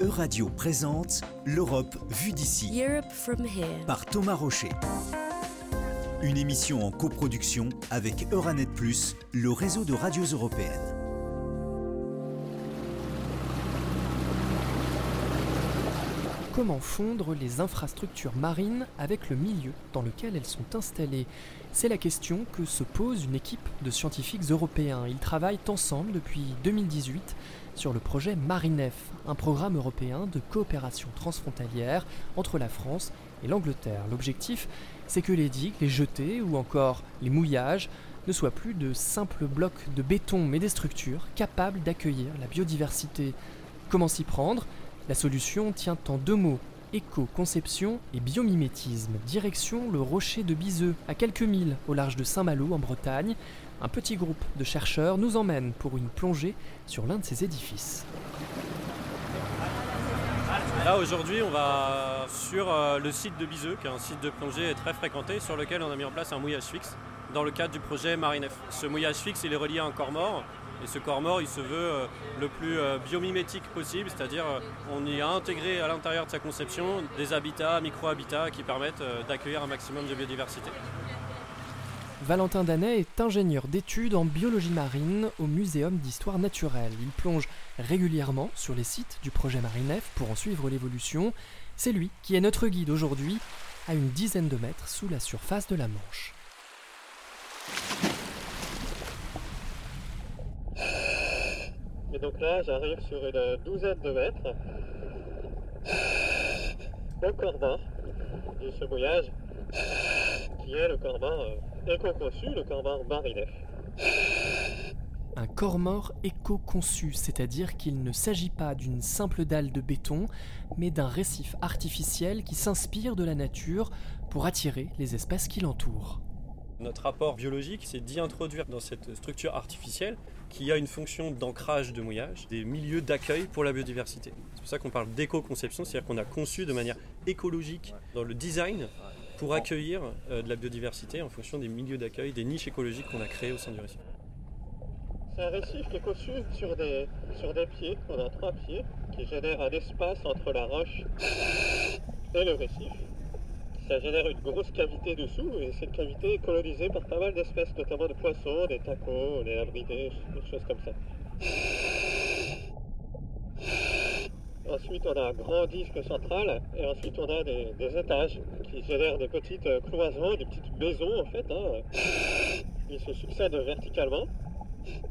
Euradio présente L'Europe vue d'ici par Thomas Rocher. Une émission en coproduction avec Euranet Plus, le réseau de radios européennes. Comment fondre les infrastructures marines avec le milieu dans lequel elles sont installées C'est la question que se pose une équipe de scientifiques européens. Ils travaillent ensemble depuis 2018 sur le projet Marinef, un programme européen de coopération transfrontalière entre la France et l'Angleterre. L'objectif, c'est que les digues, les jetées ou encore les mouillages ne soient plus de simples blocs de béton mais des structures capables d'accueillir la biodiversité. Comment s'y prendre? La solution tient en deux mots éco-conception et biomimétisme. Direction le rocher de Biseux, à quelques milles au large de Saint-Malo en Bretagne. Un petit groupe de chercheurs nous emmène pour une plongée sur l'un de ces édifices. Là aujourd'hui on va sur euh, le site de Biseux, qui est un site de plongée très fréquenté, sur lequel on a mis en place un mouillage fixe dans le cadre du projet Marinef. Ce mouillage fixe il est relié à un corps mort et ce corps mort, il se veut euh, le plus euh, biomimétique possible, c'est-à-dire euh, on y a intégré à l'intérieur de sa conception des habitats, micro-habitats qui permettent d'accueillir un maximum de biodiversité. Valentin Danet est ingénieur d'études en biologie marine au Muséum d'histoire naturelle. Il plonge régulièrement sur les sites du projet Marinef pour en suivre l'évolution. C'est lui qui est notre guide aujourd'hui, à une dizaine de mètres sous la surface de la Manche. Et donc là, j'arrive sur une douzaine de mètres au corps mort du ce mouillage, qui est le corps mort euh, éco-conçu, le corps mort Marinef. Un corps mort éco-conçu, c'est-à-dire qu'il ne s'agit pas d'une simple dalle de béton, mais d'un récif artificiel qui s'inspire de la nature pour attirer les espèces qui l'entourent. Notre rapport biologique, c'est d'y introduire dans cette structure artificielle qui a une fonction d'ancrage de mouillage, des milieux d'accueil pour la biodiversité. C'est pour ça qu'on parle d'éco-conception, c'est-à-dire qu'on a conçu de manière écologique dans le design pour accueillir euh, de la biodiversité en fonction des milieux d'accueil, des niches écologiques qu'on a créées au sein du récif. C'est un récif qui est conçu sur des, sur des pieds, on a trois pieds, qui génèrent un espace entre la roche et le récif ça génère une grosse cavité dessous et cette cavité est colonisée par pas mal d'espèces, notamment de poissons, des tacos, des abridés, des choses comme ça. Ensuite, on a un grand disque central et ensuite on a des, étages qui génèrent des petites cloisons, des petites maisons en fait. Hein. Ils se succèdent verticalement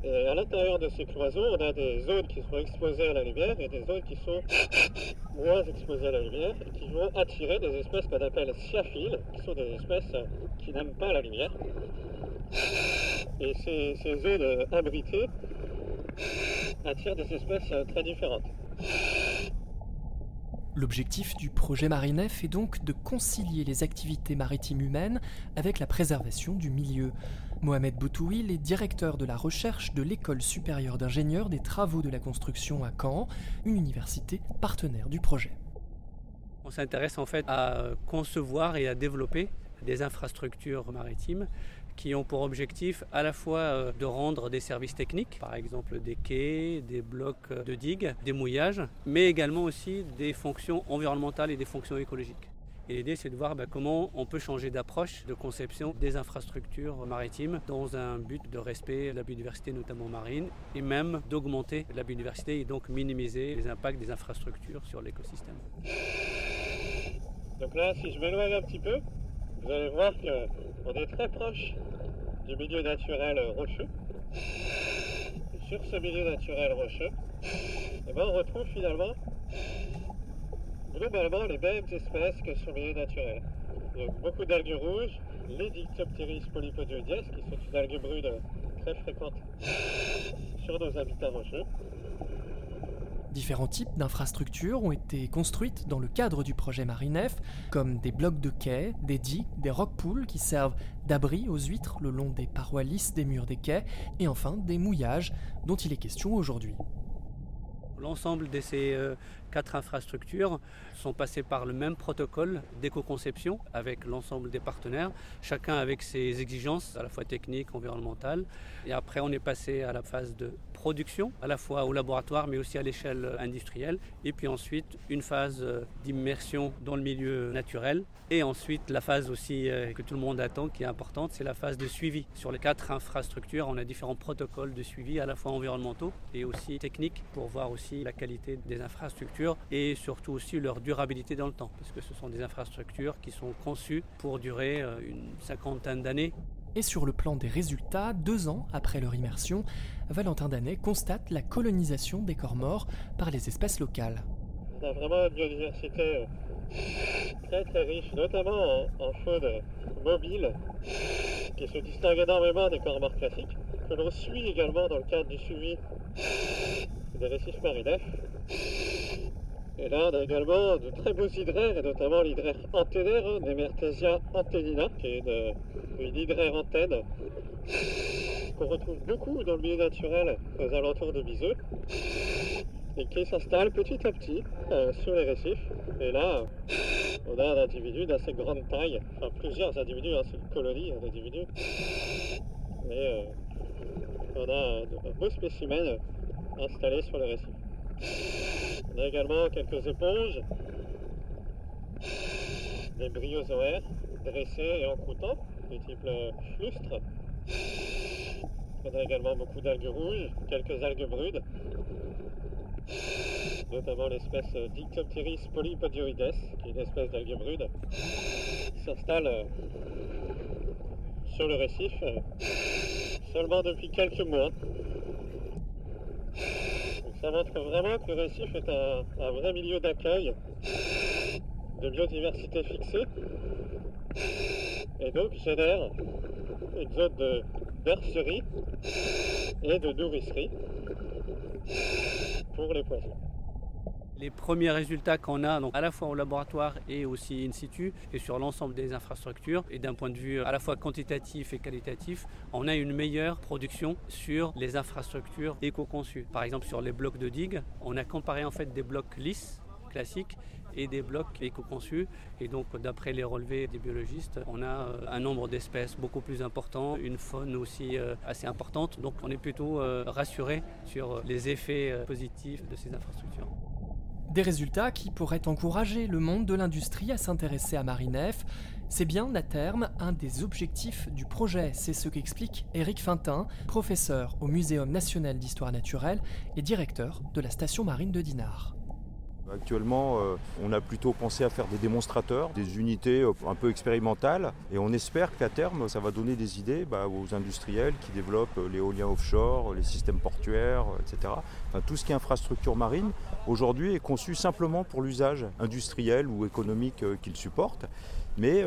et à l'intérieur de ces cloisons, on a des zones qui sont exposées à la lumière et des zones qui sont moins exposées à la lumière et qui vont attirer des espèces qu'on appelle sciaphiles, qui sont des espèces qui n'aiment pas la lumière. Et ces, ces zones abritées attirent des espèces très différentes. L'objectif du projet Marinef est donc de concilier les activités maritimes humaines avec la préservation du milieu. Mohamed Boutouil est directeur de la recherche de l'École supérieure d'ingénieurs des travaux de la construction à Caen, une université partenaire du projet. On s'intéresse en fait à concevoir et à développer des infrastructures maritimes qui ont pour objectif à la fois euh, de rendre des services techniques, par exemple des quais, des blocs de digues, des mouillages, mais également aussi des fonctions environnementales et des fonctions écologiques. Et l'idée, c'est de voir bah, comment on peut changer d'approche, de conception des infrastructures maritimes dans un but de respect de la biodiversité, notamment marine, et même d'augmenter la biodiversité et donc minimiser les impacts des infrastructures sur l'écosystème. Donc là, si je m'éloigne un petit peu, vous allez voir qu'on est très proche du milieu naturel rocheux. Et sur ce milieu naturel rocheux, eh ben, on retrouve finalement globalement les mêmes espèces que sur le milieu naturel. Donc beaucoup d'algues rouges, les Dictopteris polypodioides, qui sont une algue brune très fréquente sur nos habitats rocheux. Différents types d'infrastructures ont été construites dans le cadre du projet Marinef, comme des blocs de quais, des digues, des rock-pools qui servent d'abri aux huîtres le long des parois lisses des murs des quais, et enfin des mouillages dont il est question aujourd'hui. L'ensemble de ces euh, quatre infrastructures sont passées par le même protocole d'éco-conception avec l'ensemble des partenaires, chacun avec ses exigences à la fois techniques, environnementales. Et après, on est passé à la phase de production, à la fois au laboratoire mais aussi à l'échelle industrielle. Et puis ensuite, une phase euh, d'immersion dans le milieu naturel. Et ensuite, la phase aussi euh, que tout le monde attend, qui est importante, c'est la phase de suivi. Sur les quatre infrastructures, on a différents protocoles de suivi, à la fois environnementaux et aussi techniques, pour voir aussi la qualité des infrastructures et surtout aussi leur durabilité dans le temps. Parce que ce sont des infrastructures qui sont conçues pour durer euh, une cinquantaine d'années. Et sur le plan des résultats, deux ans après leur immersion, Valentin Danet constate la colonisation des corps morts par les espèces locales. On a vraiment une biodiversité euh, très très riche, notamment en, faune mobile, qui se distingue énormément des corps morts classiques, que l'on suit également dans le cadre du suivi des récifs marinefs. Et là, on a également de très beaux hydraires, et notamment l'hydraire anténaire, hein, Nemertesia antennina, qui est une, hydraire antenne qu'on retrouve beaucoup dans le milieu naturel aux alentours de Biseux, et qui s'installe petit à petit euh, sur les récifs. Et là, on a un individu d'assez grande taille, enfin plusieurs individus, hein, c'est une colonie d'individus. Et euh, on a un, beau spécimen installé sur les récifs. On a également quelques éponges, des bryozoaires dressés et en croûtant, du type flustre. On a également beaucoup d'algues rouges, quelques algues brudes, notamment l'espèce Dictopteris polypodioides, qui est une espèce d'algue brude, qui s'installe euh, sur le récif euh, seulement depuis quelques mois ça montre vraiment que le récif est un, vrai milieu d'accueil de biodiversité fixée et donc génère une zone de bercerie et de nourricerie pour les poissons. Les premiers résultats qu'on a, donc à la fois au laboratoire et aussi in situ, et sur l'ensemble des infrastructures, et d'un point de vue à la fois quantitatif et qualitatif, on a une meilleure production sur les infrastructures éco-conçues. Par exemple, sur les blocs de digue, on a comparé en fait des blocs lisses classiques et des blocs éco-conçus. Et donc, d'après les relevés des biologistes, on a euh, un nombre d'espèces beaucoup plus important, une faune aussi euh, assez importante. Donc, on est plutôt euh, rassuré sur les effets positifs de ces infrastructures. Des résultats qui pourraient encourager le monde de l'industrie à s'intéresser à Marinef. C'est bien, à terme, un des objectifs du projet. C'est ce qu'explique Éric Fintin, professeur au Muséum national d'histoire naturelle et directeur de la station marine de Dinard. Actuellement, euh, on a plutôt pensé à faire des démonstrateurs, des unités euh, un peu expérimentales, et on espère qu'à terme, ça va donner des idées bah, aux industriels qui développent euh, l'éolien offshore, les systèmes portuaires, etc. Tout ce qui est infrastructure marine, aujourd'hui, est conçu simplement pour l'usage industriel ou économique qu'il supporte. Mais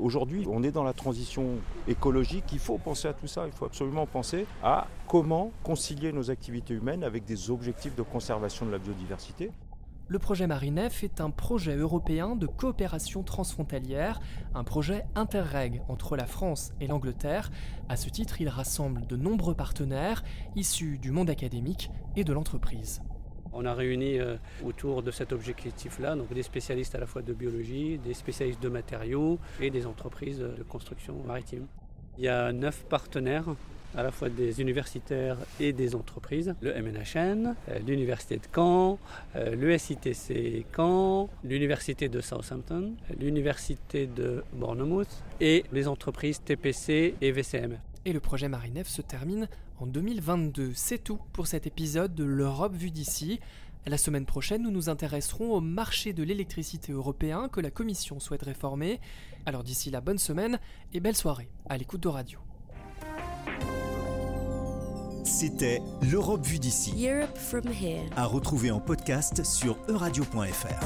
aujourd'hui, on est dans la transition écologique. Il faut penser à tout ça. Il faut absolument penser à comment concilier nos activités humaines avec des objectifs de conservation de la biodiversité. Le projet Marinef est un projet européen de coopération transfrontalière, un projet interreg entre la France et l'Angleterre. À ce titre, il rassemble de nombreux partenaires issus du monde académique et de l'entreprise. On a réuni euh, autour de cet objectif-là donc des spécialistes à la fois de biologie, des spécialistes de matériaux et des entreprises de construction maritime. Il y a neuf partenaires à la fois des universitaires et des entreprises, le MNHN, euh, l'Université de Caen, euh, le SITC Caen, l'Université de Southampton, l'Université de Bournemouth et les entreprises TPC et VCM. Et le projet Marinef se termine en 2022. C'est tout pour cet épisode de l'Europe vue d'ici. La semaine prochaine, nous nous intéresserons au marché de l'électricité européen que la Commission souhaite réformer. Alors d'ici la bonne semaine et belle soirée à l'écoute de radio. C'était l'Europe vue d'ici. Europe from here. À retrouver en podcast sur euradio.fr.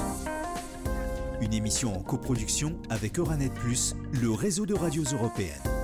Une émission en coproduction avec Euranet Plus, le réseau de radios européennes.